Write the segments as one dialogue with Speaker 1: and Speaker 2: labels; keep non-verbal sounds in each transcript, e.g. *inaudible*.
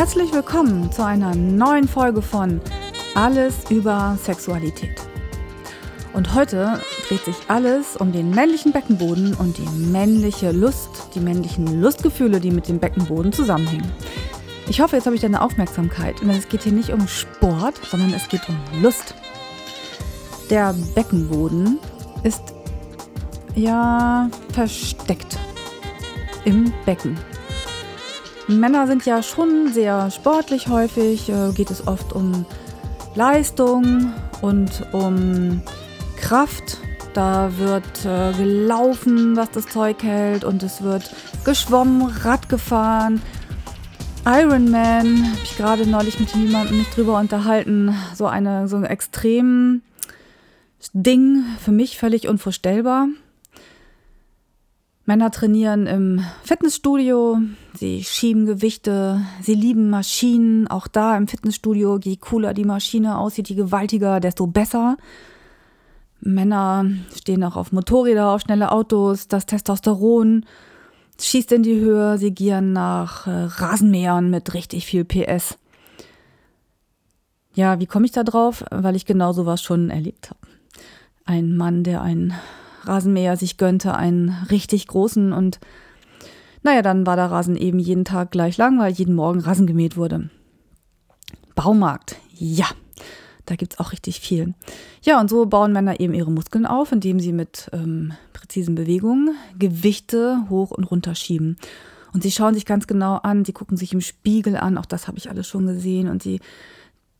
Speaker 1: Herzlich willkommen zu einer neuen Folge von Alles über Sexualität. Und heute dreht sich alles um den männlichen Beckenboden und die männliche Lust, die männlichen Lustgefühle, die mit dem Beckenboden zusammenhängen. Ich hoffe, jetzt habe ich deine Aufmerksamkeit. Und es geht hier nicht um Sport, sondern es geht um Lust. Der Beckenboden ist ja versteckt im Becken. Männer sind ja schon sehr sportlich häufig, äh, geht es oft um Leistung und um Kraft. Da wird äh, gelaufen, was das Zeug hält und es wird geschwommen, Rad gefahren. Ironman, habe ich gerade neulich mit jemandem mich drüber unterhalten, so eine so ein extrem Ding, für mich völlig unvorstellbar. Männer trainieren im Fitnessstudio, sie schieben Gewichte, sie lieben Maschinen. Auch da im Fitnessstudio, je cooler die Maschine aussieht, je gewaltiger, desto besser. Männer stehen auch auf Motorräder, auf schnelle Autos, das Testosteron schießt in die Höhe, sie gieren nach äh, Rasenmähern mit richtig viel PS. Ja, wie komme ich da drauf? Weil ich genau sowas schon erlebt habe. Ein Mann, der einen Rasenmäher sich gönnte, einen richtig großen und naja, dann war der Rasen eben jeden Tag gleich lang, weil jeden Morgen Rasen gemäht wurde. Baumarkt, ja, da gibt es auch richtig viel. Ja, und so bauen Männer eben ihre Muskeln auf, indem sie mit ähm, präzisen Bewegungen Gewichte hoch und runter schieben. Und sie schauen sich ganz genau an, sie gucken sich im Spiegel an, auch das habe ich alles schon gesehen. Und sie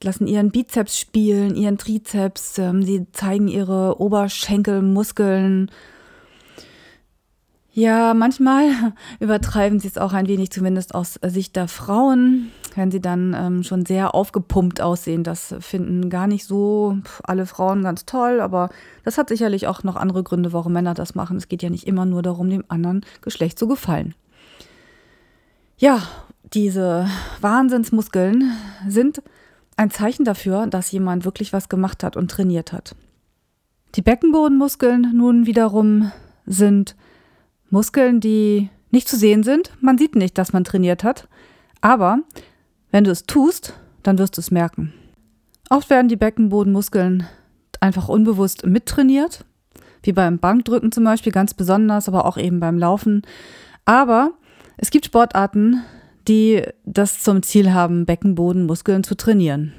Speaker 1: lassen ihren Bizeps spielen, ihren Trizeps, ähm, sie zeigen ihre Oberschenkelmuskeln ja, manchmal *laughs* übertreiben sie es auch ein wenig, zumindest aus Sicht der Frauen, wenn sie dann ähm, schon sehr aufgepumpt aussehen. Das finden gar nicht so alle Frauen ganz toll, aber das hat sicherlich auch noch andere Gründe, warum Männer das machen. Es geht ja nicht immer nur darum, dem anderen Geschlecht zu gefallen. Ja, diese Wahnsinnsmuskeln sind ein Zeichen dafür, dass jemand wirklich was gemacht hat und trainiert hat. Die Beckenbodenmuskeln nun wiederum sind Muskeln, die nicht zu sehen sind. Man sieht nicht, dass man trainiert hat. Aber wenn du es tust, dann wirst du es merken. Oft werden die Beckenbodenmuskeln einfach unbewusst mittrainiert, wie beim Bankdrücken zum Beispiel ganz besonders, aber auch eben beim Laufen. Aber es gibt Sportarten, die das zum Ziel haben, Beckenbodenmuskeln zu trainieren.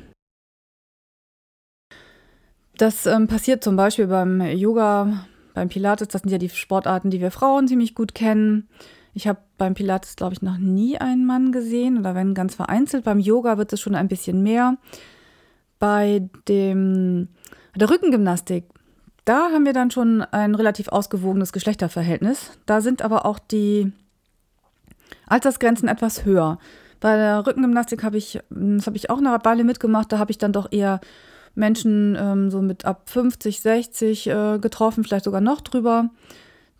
Speaker 1: Das ähm, passiert zum Beispiel beim Yoga, beim Pilates, das sind ja die Sportarten, die wir Frauen ziemlich gut kennen. Ich habe beim Pilates, glaube ich, noch nie einen Mann gesehen oder wenn ganz vereinzelt. Beim Yoga wird es schon ein bisschen mehr. Bei dem, der Rückengymnastik, da haben wir dann schon ein relativ ausgewogenes Geschlechterverhältnis. Da sind aber auch die Altersgrenzen etwas höher. Bei der Rückengymnastik habe ich, das habe ich auch eine Weile mitgemacht, da habe ich dann doch eher Menschen ähm, so mit ab 50, 60 äh, getroffen, vielleicht sogar noch drüber,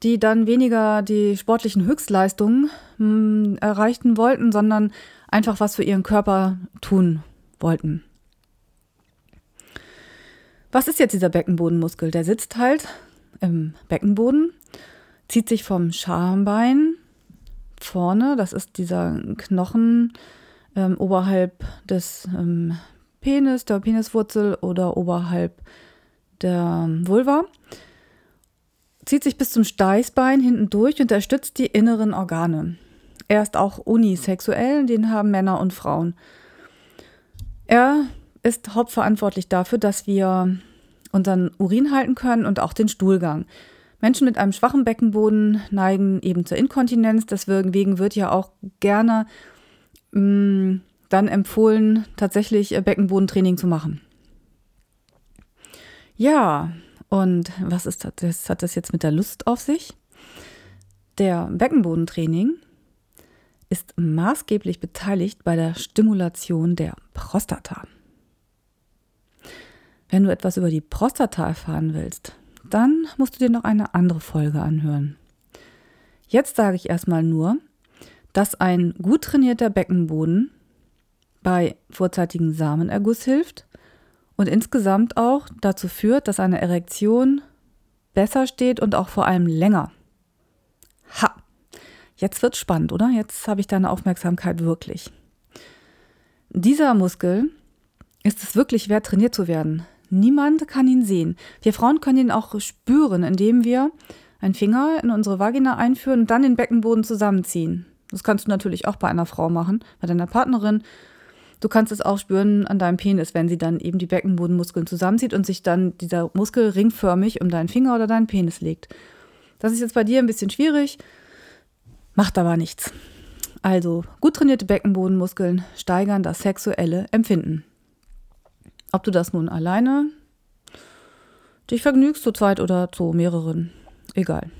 Speaker 1: die dann weniger die sportlichen Höchstleistungen mh, hm, erreichen wollten, sondern einfach was für ihren Körper tun wollten. Was ist jetzt dieser Beckenbodenmuskel? Der sitzt halt im Beckenboden, zieht sich vom Schambein vorne, das ist dieser Knochen ähm, oberhalb des ähm, Penis, der Peniswurzel oder oberhalb der Vulva. Zieht sich bis zum Steißbein hinten durch und unterstützt die inneren Organe. Er ist auch unisexuell, den haben Männer und Frauen. Er ist hauptverantwortlich dafür, dass wir unseren Urin halten können und auch den Stuhlgang. Menschen mit einem schwachen Beckenboden neigen eben zur Inkontinenz. Deswegen wird ja auch gerne mh, mm, dann empfohlen, tatsächlich äh, Beckenbodentraining zu machen. Ja, und was ist das? Hat das jetzt mit der Lust auf sich? Der Beckenbodentraining ist maßgeblich beteiligt bei der Stimulation der Prostata. Wenn du etwas über die Prostata erfahren willst, dann musst du dir noch eine andere Folge anhören. Jetzt sage ich erstmal nur, dass ein gut trainierter Beckenboden bei vorzeitigem Samenerguss hilft und insgesamt auch dazu führt, dass eine Erektion besser steht und auch vor allem länger. Ha! Jetzt wird spannend, oder? Jetzt habe ich deine Aufmerksamkeit wirklich. dieser Muskel ist es wirklich wert, trainiert zu werden. Niemand kann ihn sehen. Wir Frauen können ihn auch spüren, indem wir einen Finger in unsere Vagina einführen und dann den Beckenboden zusammenziehen. Das kannst du natürlich auch bei einer Frau machen, bei deiner Partnerin. Du kannst es auch spüren an deinem Penis, wenn sie dann eben die Beckenbodenmuskeln zusammenzieht und sich dann dieser Muskel ringförmig um deinen Finger oder deinen Penis legt. Das ist jetzt bei dir ein bisschen schwierig, macht aber nichts. Also, gut trainierte Beckenbodenmuskeln steigern das sexuelle Empfinden. Ob du das nun alleine dich vergnügst, zu zweit oder zu mehreren, egal.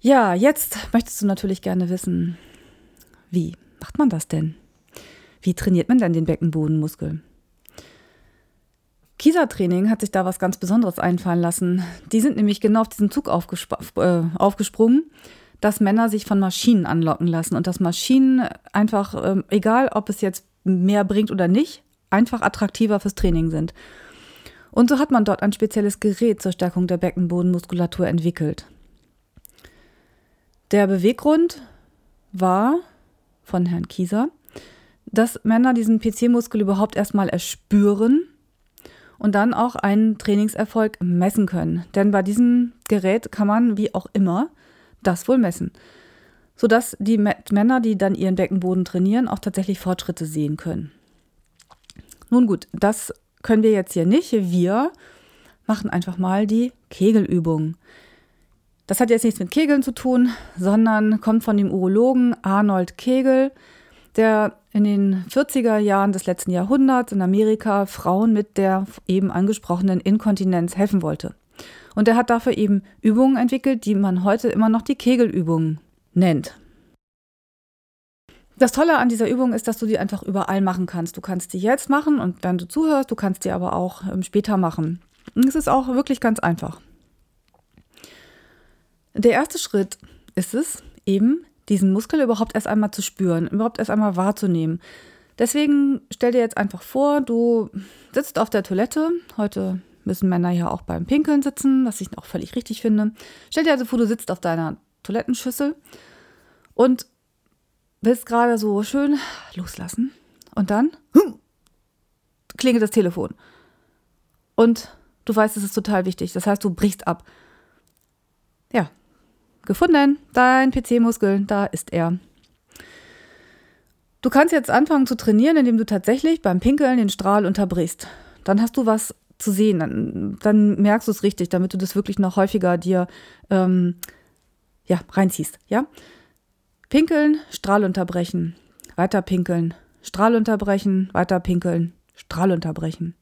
Speaker 1: Ja, jetzt möchtest du natürlich gerne wissen, wie macht man das denn? Wie trainiert man denn den Beckenbodenmuskel? Kieser-Training hat sich da was ganz Besonderes einfallen lassen. Die sind nämlich genau auf diesen Zug äh, aufgesprungen, dass Männer sich von Maschinen anlocken lassen und dass Maschinen einfach, äh, egal ob es jetzt mehr bringt oder nicht, einfach attraktiver fürs Training sind. Und so hat man dort ein spezielles Gerät zur Stärkung der Beckenbodenmuskulatur entwickelt. Der Beweggrund war von Herrn Kieser, dass Männer diesen PC-Muskel überhaupt erstmal erspüren und dann auch einen Trainingserfolg messen können. Denn bei diesem Gerät kann man, wie auch immer, das wohl messen. Sodass die Männer, die dann ihren Beckenboden trainieren, auch tatsächlich Fortschritte sehen können. Nun gut, das können wir jetzt hier nicht. Wir machen einfach mal die Kegelübung. Das hat jetzt nichts mit Kegeln zu tun, sondern kommt von dem Urologen Arnold Kegel, der in den 40er Jahren des letzten Jahrhunderts in Amerika Frauen mit der eben angesprochenen Inkontinenz helfen wollte. Und er hat dafür eben Übungen entwickelt, die man heute immer noch die Kegelübungen nennt. Das Tolle an dieser Übung ist, dass du die einfach überall machen kannst. Du kannst die jetzt machen und wenn du zuhörst, du kannst die aber auch ähm, später machen. Es ist auch wirklich ganz einfach. Der erste Schritt ist es, eben diesen Muskel überhaupt erst einmal zu spüren, überhaupt erst einmal wahrzunehmen. Deswegen stell dir jetzt einfach vor, du sitzt auf der Toilette. Heute müssen Männer ja auch beim Pinkeln sitzen, was ich auch völlig richtig finde. Stell dir also vor, du sitzt auf deiner Toilettenschüssel und willst gerade so schön loslassen. Und dann hm, klingelt das Telefon. Und du weißt, es ist total wichtig. Das heißt, du brichst ab. Ja, Gefunden, dein PC-Muskel, da ist er. Du kannst jetzt anfangen zu trainieren, indem du tatsächlich beim Pinkeln den Strahl unterbrichst. Dann hast du was zu sehen, dann, dann merkst du es richtig, damit du das wirklich noch häufiger dir ähm, ja, reinziehst. Ja? Pinkeln, Strahl unterbrechen, weiter pinkeln, Strahl unterbrechen, weiter pinkeln, Strahl unterbrechen.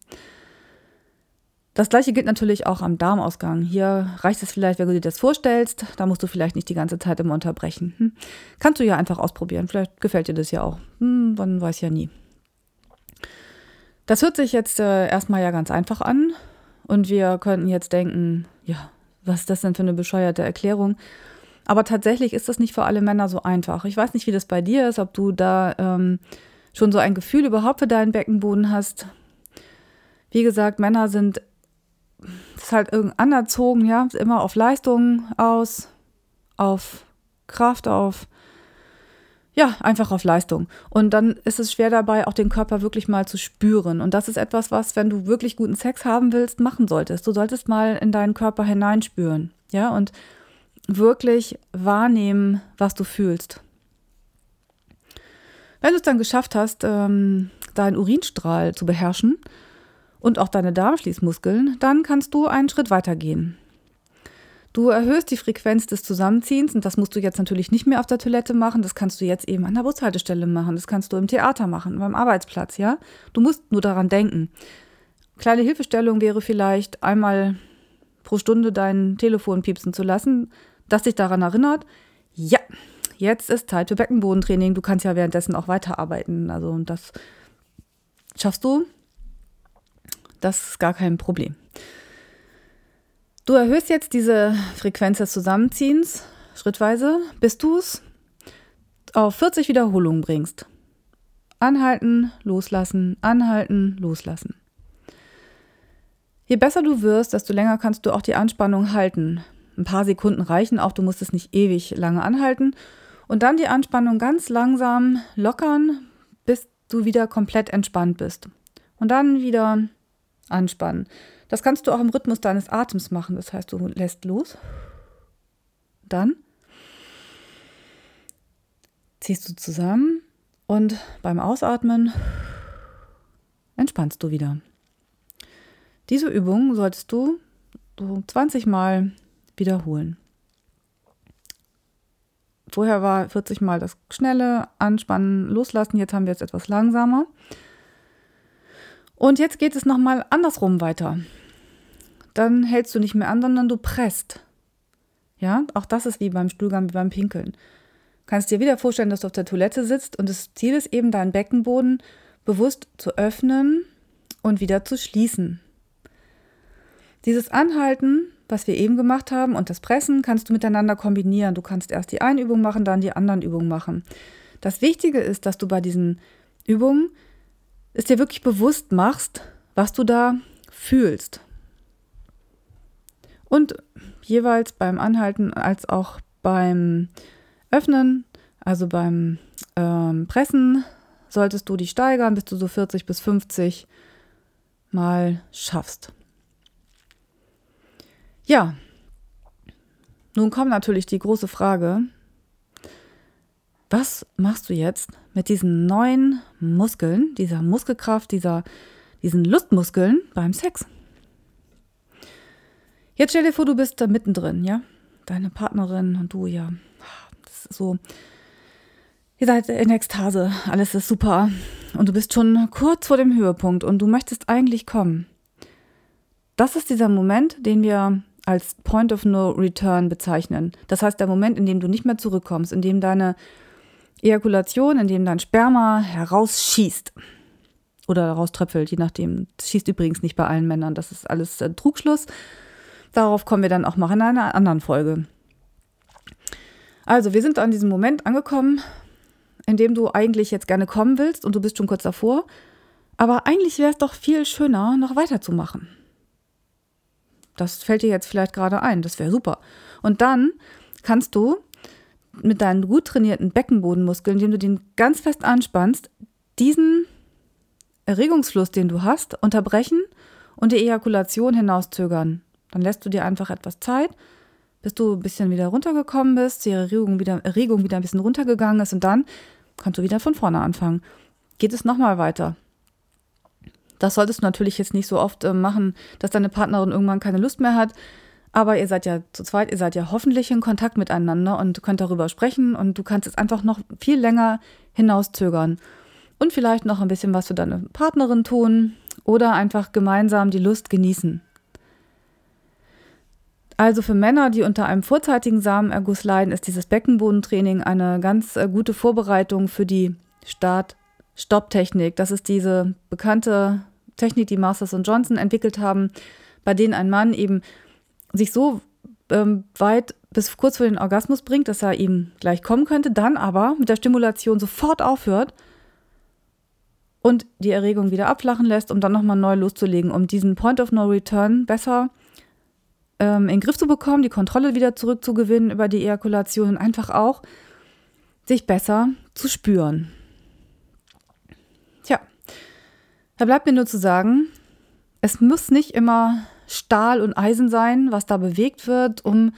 Speaker 1: Das gleiche gilt natürlich auch am Darmausgang. Hier reicht es vielleicht, wenn du dir das vorstellst. Da musst du vielleicht nicht die ganze Zeit immer unterbrechen. Hm. Kannst du ja einfach ausprobieren. Vielleicht gefällt dir das ja auch. Hm, man weiß ja nie. Das hört sich jetzt äh, erstmal ja ganz einfach an. Und wir könnten jetzt denken, ja, was ist das denn für eine bescheuerte Erklärung? Aber tatsächlich ist das nicht für alle Männer so einfach. Ich weiß nicht, wie das bei dir ist, ob du da ähm, schon so ein Gefühl überhaupt für deinen Beckenboden hast. Wie gesagt, Männer sind ist halt irgendwie anerzogen, ja, immer auf Leistung aus, auf Kraft, auf, ja, einfach auf Leistung. Und dann ist es schwer dabei, auch den Körper wirklich mal zu spüren. Und das ist etwas, was, wenn du wirklich guten Sex haben willst, machen solltest. Du solltest mal in deinen Körper hineinspüren, ja, und wirklich wahrnehmen, was du fühlst. Wenn du es dann geschafft hast, ähm, deinen Urinstrahl zu beherrschen, und auch deine Darmschließmuskeln, dann kannst du einen Schritt weiter gehen. Du erhöhst die Frequenz des Zusammenziehens und das musst du jetzt natürlich nicht mehr auf der Toilette machen, das kannst du jetzt eben an der Bushaltestelle machen, das kannst du im Theater machen, beim Arbeitsplatz, ja? Du musst nur daran denken. Kleine Hilfestellung wäre vielleicht einmal pro Stunde dein Telefon piepsen zu lassen, das dich daran erinnert, ja, jetzt ist Zeit für Beckenbodentraining. Du kannst ja währenddessen auch weiterarbeiten. Also das schaffst du das ist gar kein Problem. Du erhöhst jetzt diese Frequenz des Zusammenziehens schrittweise, bis du es auf 40 Wiederholungen bringst. Anhalten, loslassen, anhalten, loslassen. Je besser du wirst, desto länger kannst du auch die Anspannung halten. Ein paar Sekunden reichen auch, du musst es nicht ewig lange anhalten. Und dann die Anspannung ganz langsam lockern, bis du wieder komplett entspannt bist. Und dann wieder anspannen. Das kannst du auch im Rhythmus deines Atems machen. Das heißt, du lässt los. Dann ziehst du zusammen und beim Ausatmen entspannst du wieder. Diese Übung solltest du so 20 Mal wiederholen. Vorher war 40 Mal das schnelle Anspannen, Loslassen. Jetzt haben wir es etwas langsamer. Und jetzt geht es nochmal andersrum weiter. Dann hältst du nicht mehr an, sondern du presst. Ja, auch das ist wie beim Stuhlgang, wie beim Pinkeln. Du kannst dir wieder vorstellen, dass du auf der Toilette sitzt und das Ziel ist eben, deinen Beckenboden bewusst zu öffnen und wieder zu schließen. Dieses Anhalten, was wir eben gemacht haben, und das Pressen kannst du miteinander kombinieren. Du kannst erst die eine Übung machen, dann die anderen Übungen machen. Das Wichtige ist, dass du bei diesen Übungen es dir wirklich bewusst machst, was du da fühlst. Und jeweils beim Anhalten als auch beim Öffnen, also beim ähm, Pressen, solltest du die steigern, bis du so 40 bis 50 Mal schaffst. Ja, nun kommt natürlich die große Frage, was machst du jetzt mit diesen neuen Muskeln, dieser Muskelkraft, dieser, diesen Lustmuskeln beim Sex? Jetzt stell dir vor, du bist da mittendrin, ja? Deine Partnerin und du, ja. Das ist so, ihr seid in Ekstase, alles ist super. Und du bist schon kurz vor dem Höhepunkt und du möchtest eigentlich kommen. Das ist dieser Moment, den wir als Point of No Return bezeichnen. Das heißt, der Moment, in dem du nicht mehr zurückkommst, in dem deine Ejakulation, in dem dein Sperma herausschießt oder herauströpfelt, je nachdem. Das schießt übrigens nicht bei allen Männern, das ist alles äh, Trugschluss. Darauf kommen wir dann auch mal in einer anderen Folge. Also, wir sind an diesem Moment angekommen, in dem du eigentlich jetzt gerne kommen willst und du bist schon kurz davor. Aber eigentlich wäre es doch viel schöner, noch weiterzumachen. Das fällt dir jetzt vielleicht gerade ein. Das wäre super. Und dann kannst du mit deinen gut trainierten Beckenbodenmuskeln, indem du den ganz fest anspannst, diesen Erregungsfluss, den du hast, unterbrechen und die Ejakulation hinauszögern. Dann lässt du dir einfach etwas Zeit, bis du ein bisschen wieder runtergekommen bist, die Erregung wieder, Erregung wieder ein bisschen runtergegangen ist und dann kannst du wieder von vorne anfangen. Geht es nochmal weiter. Das solltest du natürlich jetzt nicht so oft äh, machen, dass deine Partnerin irgendwann keine Lust mehr hat. Aber ihr seid ja zu zweit, ihr seid ja hoffentlich in Kontakt miteinander und könnt darüber sprechen und du kannst es einfach noch viel länger hinauszögern. Und vielleicht noch ein bisschen was für deine Partnerin tun oder einfach gemeinsam die Lust genießen. Also für Männer, die unter einem vorzeitigen Samenerguss leiden, ist dieses Beckenbodentraining eine ganz äh, gute Vorbereitung für die Start Stopptechnik. Das ist diese bekannte Technik, die Masters und Johnson entwickelt haben, bei denen ein Mann eben sich so ähm, weit bis kurz vor den Orgasmus bringt, dass er ihm gleich kommen könnte, dann aber mit der Stimulation sofort aufhört und die Erregung wieder abflachen lässt, um dann nochmal neu loszulegen, um diesen Point of No Return besser ähm, in den Griff zu bekommen, die Kontrolle wieder zurückzugewinnen über die Ejakulation und einfach auch sich besser zu spüren. Da bleibt mir nur zu sagen, es muss nicht immer Stahl und Eisen sein, was da bewegt wird, um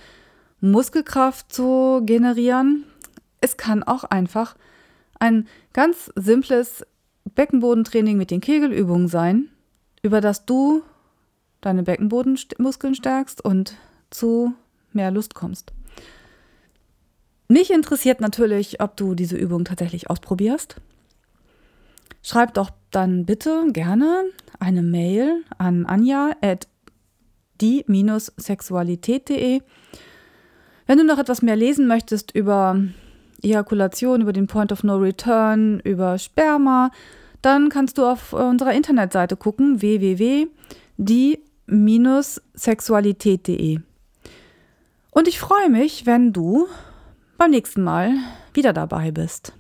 Speaker 1: Muskelkraft zu generieren. Es kann auch einfach ein ganz simples Beckenbodentraining mit den Kegelübungen sein, über das du deine Beckenbodenmuskeln stärkst und zu mehr Lust kommst. Mich interessiert natürlich, ob du diese Übung tatsächlich ausprobierst. Schreib doch dann bitte gerne eine Mail an anja at die-sexualität.de. Wenn du noch etwas mehr lesen möchtest über Ejakulation, über den Point of No Return, über Sperma, dann kannst du auf unserer Internetseite gucken www.die-sexualität.de. Und ich freue mich, wenn du beim nächsten Mal wieder dabei bist.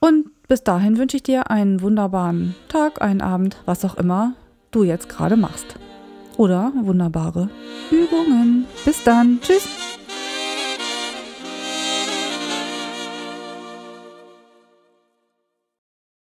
Speaker 1: Und bis dahin wünsche ich dir einen wunderbaren Tag, einen Abend, was auch immer du jetzt gerade machst. Oder wunderbare Übungen. Bis dann. Tschüss.